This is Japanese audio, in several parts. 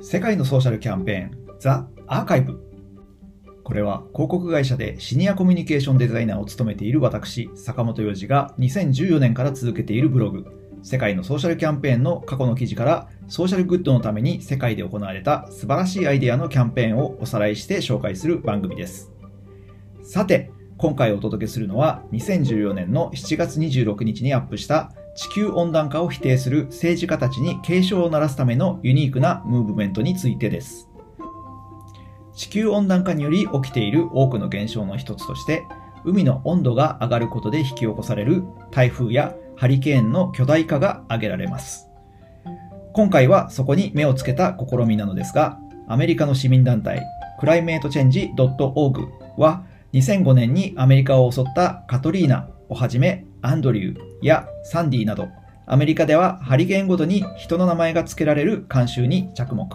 世界のソーシャルキャンペーンザ・アーカイブ。これは広告会社でシニアコミュニケーションデザイナーを務めている私坂本洋二が2014年から続けているブログ。世界のソーシャルキャンペーンの過去の記事からソーシャルグッドのために世界で行われた素晴らしいアイデアのキャンペーンをおさらいして紹介する番組です。さて今回お届けするのは2014年の7月26日にアップした地球温暖化を否定する政治家たちに警鐘を鳴らすためのユニークなムーブメントについてです。地球温暖化により起きている多くの現象の一つとして、海の温度が上がることで引き起こされる台風やハリケーンの巨大化が挙げられます。今回はそこに目をつけた試みなのですが、アメリカの市民団体クライメートチェンジ .org は2005年にアメリカを襲ったカトリーナをはじめアンドリューやサンディなどアメリカではハリケーンごとに人の名前が付けられる慣習に着目。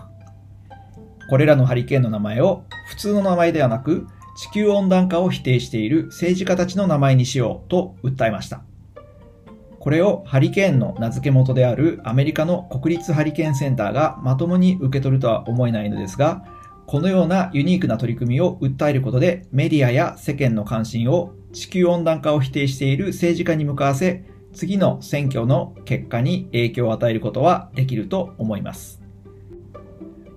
これらのハリケーンの名前を普通の名前ではなく地球温暖化を否定している政治家たちの名前にしようと訴えました。これをハリケーンの名付け元であるアメリカの国立ハリケーンセンターがまともに受け取るとは思えないのですがこのようなユニークな取り組みを訴えることでメディアや世間の関心を地球温暖化を否定している政治家に向かわせ次の選挙の結果に影響を与えることはできると思います。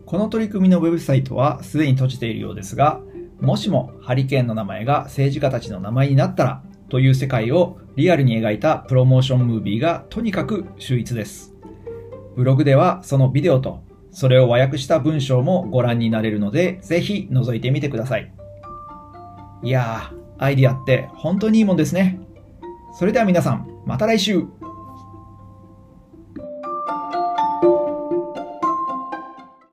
この取り組みのウェブサイトはすでに閉じているようですが、もしもハリケーンの名前が政治家たちの名前になったらという世界をリアルに描いたプロモーションムービーがとにかく秀逸です。ブログではそのビデオとそれを和訳した文章もご覧になれるので、ぜひ覗いてみてください。いやー、アイディアって本当にいいもんですね。それでは皆さん、また来週